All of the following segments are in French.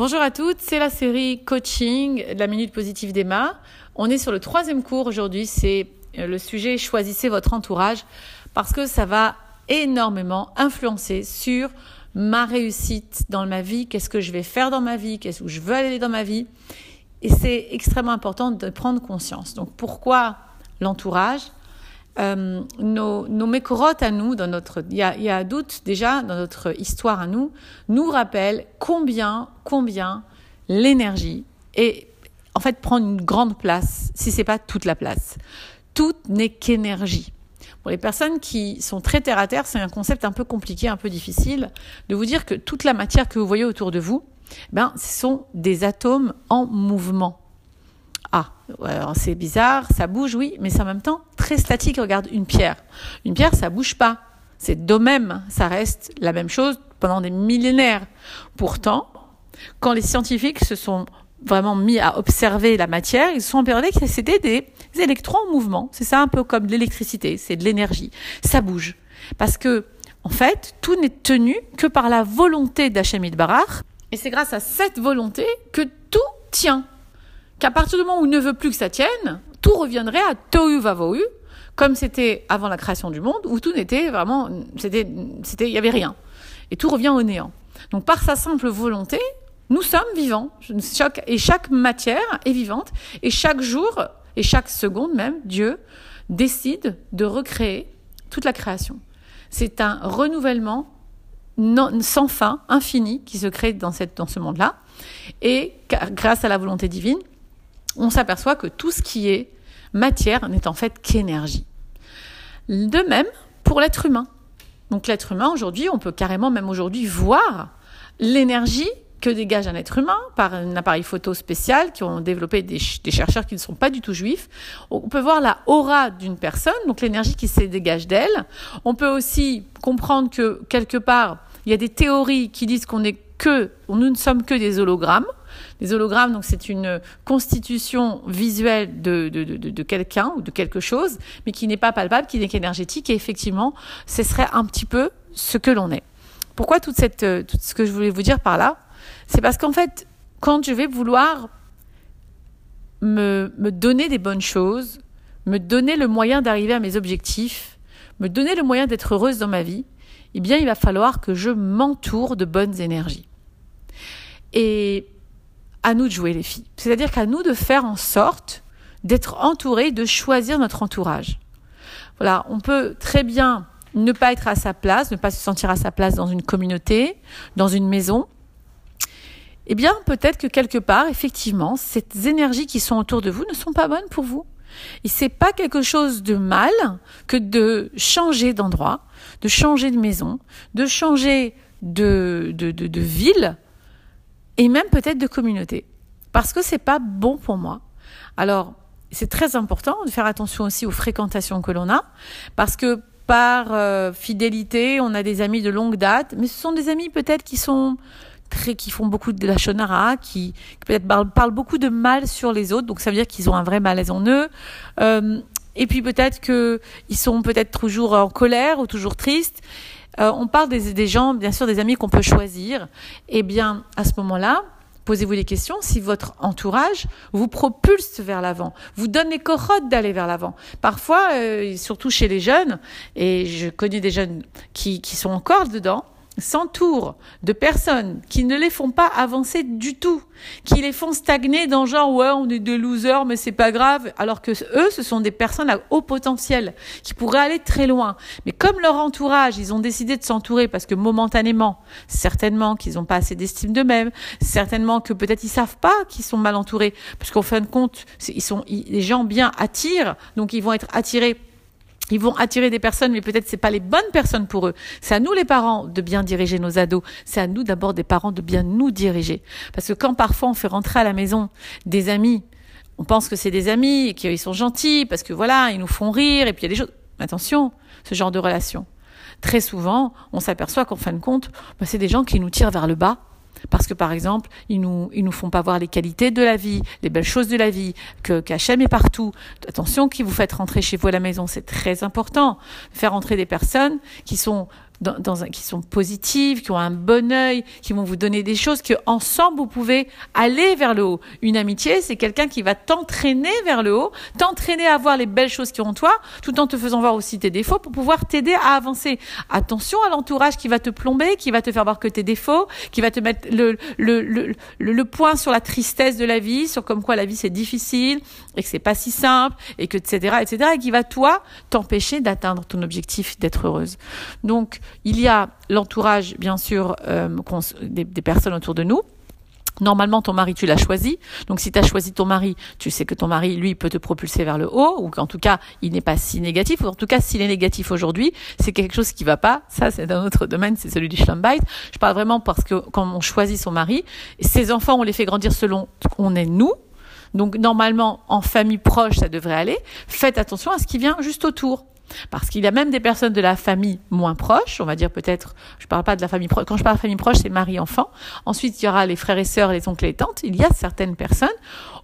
Bonjour à toutes, c'est la série coaching de la Minute Positive d'Emma. On est sur le troisième cours aujourd'hui, c'est euh, le sujet choisissez votre entourage parce que ça va énormément influencer sur ma réussite dans ma vie, qu'est-ce que je vais faire dans ma vie, qu'est-ce où je veux aller dans ma vie. Et c'est extrêmement important de prendre conscience. Donc pourquoi l'entourage? Euh, nos, nos mécorotes à nous, dans notre, doute déjà dans notre histoire à nous, nous rappellent combien, combien l'énergie et en fait prend une grande place, si c'est pas toute la place. Tout n'est qu'énergie. Pour les personnes qui sont très terre à terre, c'est un concept un peu compliqué, un peu difficile de vous dire que toute la matière que vous voyez autour de vous, ben, ce sont des atomes en mouvement. Ah, c'est bizarre, ça bouge, oui, mais en même temps statique. Regarde une pierre. Une pierre, ça bouge pas. C'est de même, ça reste la même chose pendant des millénaires. Pourtant, quand les scientifiques se sont vraiment mis à observer la matière, ils se sont persuadés que c'était des électrons en mouvement. C'est ça un peu comme l'électricité, c'est de l'énergie. Ça bouge. Parce que, en fait, tout n'est tenu que par la volonté d'Hachem Barach. Et c'est grâce à cette volonté que tout tient qu'à partir du moment où il ne veut plus que ça tienne, tout reviendrait à tohu vavohu, comme c'était avant la création du monde, où tout n'était vraiment, c'était, c'était, il y avait rien. Et tout revient au néant. Donc, par sa simple volonté, nous sommes vivants. Et chaque matière est vivante. Et chaque jour, et chaque seconde même, Dieu décide de recréer toute la création. C'est un renouvellement sans fin, infini, qui se crée dans, cette, dans ce monde-là. Et grâce à la volonté divine, on s'aperçoit que tout ce qui est matière n'est en fait qu'énergie. De même pour l'être humain. Donc l'être humain, aujourd'hui, on peut carrément même aujourd'hui voir l'énergie que dégage un être humain par un appareil photo spécial qui ont développé des, chercheurs qui ne sont pas du tout juifs. On peut voir la aura d'une personne, donc l'énergie qui se dégage d'elle. On peut aussi comprendre que quelque part, il y a des théories qui disent qu'on est que, nous ne sommes que des hologrammes. Les hologrammes, donc c'est une constitution visuelle de, de, de, de quelqu'un ou de quelque chose, mais qui n'est pas palpable, qui n'est qu'énergétique. Et effectivement, ce serait un petit peu ce que l'on est. Pourquoi toute cette, euh, tout ce que je voulais vous dire par là? C'est parce qu'en fait, quand je vais vouloir me, me donner des bonnes choses, me donner le moyen d'arriver à mes objectifs, me donner le moyen d'être heureuse dans ma vie, eh bien, il va falloir que je m'entoure de bonnes énergies. Et à nous de jouer les filles. C'est-à-dire qu'à nous de faire en sorte d'être entourés, de choisir notre entourage. Voilà, on peut très bien ne pas être à sa place, ne pas se sentir à sa place dans une communauté, dans une maison. Eh bien, peut-être que quelque part, effectivement, ces énergies qui sont autour de vous ne sont pas bonnes pour vous. Et c'est pas quelque chose de mal que de changer d'endroit, de changer de maison, de changer de, de, de, de ville, et même peut-être de communauté. Parce que c'est pas bon pour moi. Alors, c'est très important de faire attention aussi aux fréquentations que l'on a, parce que par euh, fidélité, on a des amis de longue date, mais ce sont des amis peut-être qui sont très, qui font beaucoup de la shonara, qui, peut-être parlent, beaucoup de mal sur les autres, donc ça veut dire qu'ils ont un vrai malaise en eux. Euh, et puis peut-être qu'ils sont peut-être toujours en colère ou toujours tristes. Euh, on parle des, gens, bien sûr, des amis qu'on peut choisir. Eh bien, à ce moment-là, posez-vous des questions si votre entourage vous propulse vers l'avant, vous donne les corottes d'aller vers l'avant. Parfois, euh, surtout chez les jeunes, et je connais des jeunes qui sont encore dedans, s'entourent de personnes qui ne les font pas avancer du tout, qui les font stagner dans genre ouais on est des losers mais c'est pas grave, alors que eux ce sont des personnes à haut potentiel qui pourraient aller très loin. Mais comme leur entourage, ils ont décidé de s'entourer parce que momentanément, certainement qu'ils n'ont pas assez d'estime d'eux-mêmes, certainement que peut-être ils savent pas qu'ils sont mal entourés, parce qu'en fin de compte, ils sont les gens bien attirent, donc ils vont être attirés ils vont attirer des personnes, mais peut-être c'est pas les bonnes personnes pour eux. C'est à nous les parents de bien diriger nos ados. C'est à nous d'abord des parents de bien nous diriger. Parce que quand parfois on fait rentrer à la maison des amis, on pense que c'est des amis qu'ils sont gentils parce que voilà, ils nous font rire et puis il y a des choses. Attention, ce genre de relation. Très souvent, on s'aperçoit qu'en fin de compte, bah, c'est des gens qui nous tirent vers le bas parce que par exemple, ils nous ils nous font pas voir les qualités de la vie, les belles choses de la vie, que qu'Hachem est partout. Attention, qui vous faites rentrer chez vous à la maison, c'est très important. Faire entrer des personnes qui sont dans, un, qui sont positives, qui ont un bon œil, qui vont vous donner des choses que ensemble vous pouvez aller vers le haut. Une amitié, c'est quelqu'un qui va t'entraîner vers le haut, t'entraîner à voir les belles choses qui ont en toi, tout en te faisant voir aussi tes défauts pour pouvoir t'aider à avancer. Attention à l'entourage qui va te plomber, qui va te faire voir que tes défauts, qui va te mettre le, le, le, le, point sur la tristesse de la vie, sur comme quoi la vie c'est difficile et que c'est pas si simple et que etc etc et qui va toi t'empêcher d'atteindre ton objectif d'être heureuse. Donc il y a l'entourage bien sûr euh, des, personnes autour de nous Normalement, ton mari, tu l'as choisi. Donc, si tu as choisi ton mari, tu sais que ton mari, lui, peut te propulser vers le haut, ou qu'en tout cas, il n'est pas si négatif, ou en tout cas, s'il est négatif aujourd'hui, c'est quelque chose qui va pas. Ça, c'est un autre domaine, c'est celui du schlumbite. Je parle vraiment parce que quand on choisit son mari, ses enfants, on les fait grandir selon on est nous. Donc, normalement, en famille proche, ça devrait aller. Faites attention à ce qui vient juste autour. Parce qu'il y a même des personnes de la famille moins proche, on va dire peut-être, je parle pas de la famille proche, quand je parle de famille proche, c'est mari-enfant. Ensuite, il y aura les frères et sœurs, les oncles et tantes. Il y a certaines personnes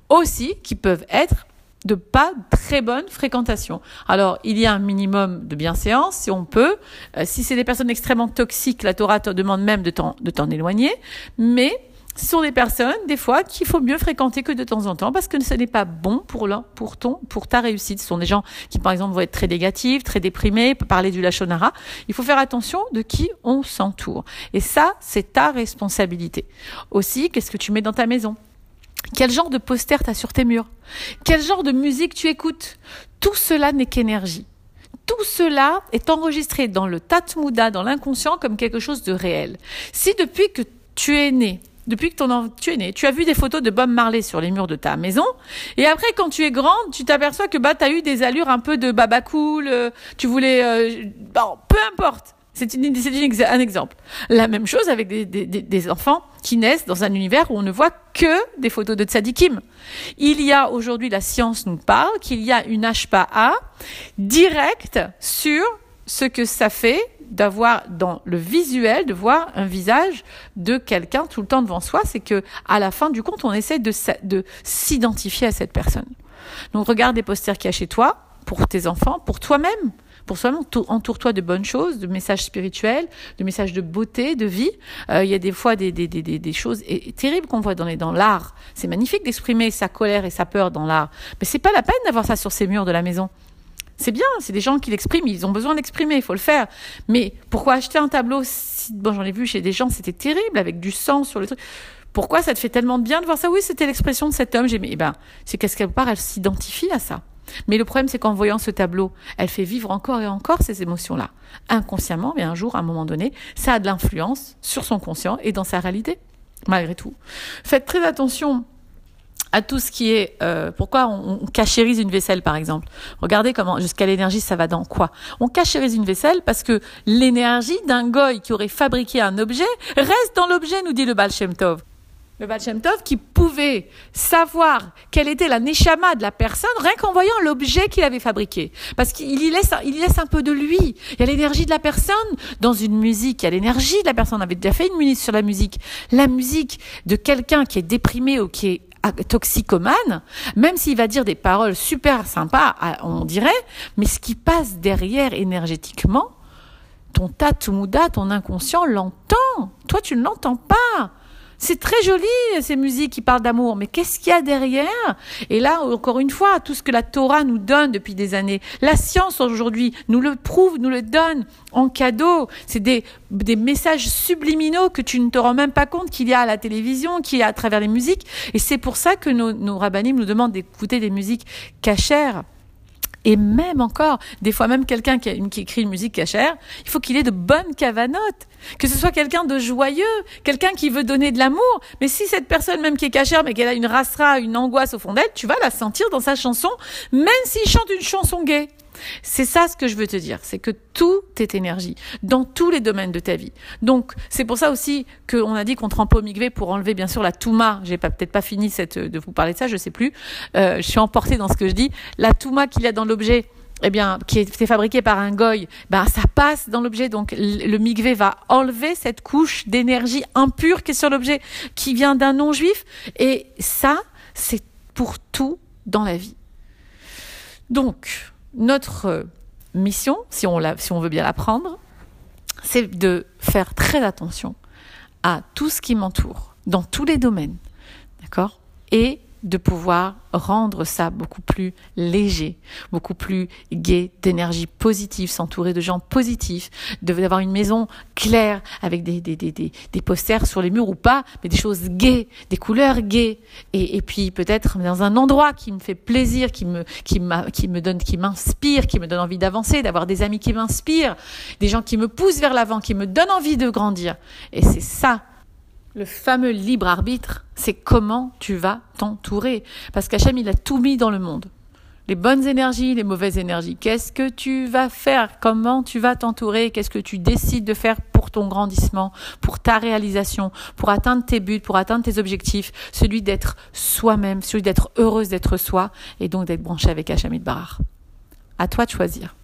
aussi qui peuvent être de pas très bonne fréquentation. Alors, il y a un minimum de bienséance, si on peut. Euh, si c'est des personnes extrêmement toxiques, la Torah te demande même de t'en éloigner. Mais ce sont des personnes, des fois, qu'il faut mieux fréquenter que de temps en temps parce que ce n'est pas bon pour, pour, ton, pour ta réussite. Ce sont des gens qui, par exemple, vont être très négatifs, très déprimés, parler du lachonara. Il faut faire attention de qui on s'entoure. Et ça, c'est ta responsabilité. Aussi, qu'est-ce que tu mets dans ta maison? Quel genre de poster t'as sur tes murs? Quel genre de musique tu écoutes? Tout cela n'est qu'énergie. Tout cela est enregistré dans le tatmuda, dans l'inconscient, comme quelque chose de réel. Si depuis que tu es né, depuis que ton tu es né, tu as vu des photos de Bob Marley sur les murs de ta maison, et après quand tu es grande, tu t'aperçois que bah as eu des allures un peu de baba cool, euh, tu voulais, euh, bon, peu importe. C'est un exemple. La même chose avec des, des, des, enfants qui naissent dans un univers où on ne voit que des photos de tzadikim. Il y a aujourd'hui, la science nous parle qu'il y a une HPA directe sur ce que ça fait d'avoir dans le visuel, de voir un visage de quelqu'un tout le temps devant soi, c'est que à la fin du compte, on essaie de, de s'identifier à cette personne. Donc regarde des posters qu'il y a chez toi, pour tes enfants, pour toi-même. Pour soi-même, entoure-toi de bonnes choses, de messages spirituels, de messages de beauté, de vie. Euh, il y a des fois des, des, des, des choses terribles qu'on voit dans, dans l'art. C'est magnifique d'exprimer sa colère et sa peur dans l'art. Mais c'est pas la peine d'avoir ça sur ces murs de la maison. C'est bien, c'est des gens qui l'expriment, ils ont besoin d'exprimer, il faut le faire. Mais pourquoi acheter un tableau si... Bon, j'en ai vu chez des gens, c'était terrible, avec du sang sur le truc. Pourquoi ça te fait tellement de bien de voir ça? Oui, c'était l'expression de cet homme. J'ai eh ben, c'est qu'est-ce qu'elle part, elle s'identifie à ça. Mais le problème, c'est qu'en voyant ce tableau, elle fait vivre encore et encore ces émotions-là. Inconsciemment, mais un jour, à un moment donné, ça a de l'influence sur son conscient et dans sa réalité, malgré tout. Faites très attention à tout ce qui est euh, pourquoi on, on, cachérise une vaisselle par exemple? Regardez comment jusqu'à l'énergie ça va dans quoi? On cachérise une vaisselle parce que l'énergie d'un goy qui aurait fabriqué un objet reste dans l'objet, nous dit le Baal Shem Tov. Le Baal Shem Tov qui pouvait savoir quelle était la neshama de la personne rien qu'en voyant l'objet qu'il avait fabriqué. Parce qu'il y laisse, il laisse un peu de lui. Il y a l'énergie de la personne dans une musique. Il y a l'énergie de la personne. On avait déjà fait une minute sur la musique. La musique de quelqu'un qui est déprimé ou qui est toxicomane, même s'il va dire des paroles super sympas, on dirait, mais ce qui passe derrière énergétiquement, ton tatumuda, ton inconscient l'entend. Toi, tu ne l'entends pas. C'est très joli, ces musiques qui parlent d'amour, mais qu'est-ce qu'il y a derrière? Et là, encore une fois, tout ce que la Torah nous donne depuis des années, la science aujourd'hui nous le prouve, nous le donne en cadeau. C'est des, messages subliminaux que tu ne te rends même pas compte qu'il y a à la télévision, qu'il y a à travers les musiques. Et c'est pour ça que nos, nos rabbinim nous demandent d'écouter des musiques cachères. Et même encore, des fois même quelqu'un qui, écrit une musique cachère, il faut qu'il ait de bonnes cavanotes, que ce soit quelqu'un de joyeux, quelqu'un qui veut donner de l'amour. Mais si cette personne même qui est cachère, mais qu'elle a une rasra, une angoisse au fond d'elle, tu vas la sentir dans sa chanson, même s'il chante une chanson gay. C'est ça ce que je veux te dire, c'est que tout est énergie, dans tous les domaines de ta vie. Donc, c'est pour ça aussi qu'on a dit qu'on trempe au migvé pour enlever bien sûr la touma. J'ai peut-être pas fini cette, de vous parler de ça, je sais plus. Euh, je suis emportée dans ce que je dis. La touma qu'il y a dans l'objet, eh bien, qui est fabriqué par un goy, ben ça passe dans l'objet. Donc le migvé va enlever cette couche d'énergie impure qui est sur l'objet, qui vient d'un non-juif. Et ça, c'est pour tout dans la vie. Donc, notre mission, si on, veut bien la prendre, c'est de faire très attention à tout ce qui m'entoure, dans tous les domaines, d'accord? Et de pouvoir rendre ça beaucoup plus léger, beaucoup plus gai, d'énergie positive, s'entourer de gens positifs, d'avoir une maison claire avec des, des, des, des, posters sur les murs ou pas, mais des choses gaies, des couleurs gaies, et, et puis peut-être dans un endroit qui me fait plaisir, qui me, qui qui me donne, qui m'inspire, qui me donne envie d'avancer, d'avoir des amis qui m'inspirent, des gens qui me poussent vers l'avant, qui me donnent envie de grandir. Et c'est ça le fameux libre arbitre, c'est comment tu vas t'entourer. Parce qu'Hachem, il a tout mis dans le monde. Les bonnes énergies, les mauvaises énergies. Qu'est-ce que tu vas faire? Comment tu vas t'entourer? Qu'est-ce que tu décides de faire pour ton grandissement, pour ta réalisation, pour atteindre tes buts, pour atteindre tes objectifs? Celui d'être soi-même, celui d'être heureuse d'être soi et donc d'être branché avec Hachem Barar. À toi de choisir.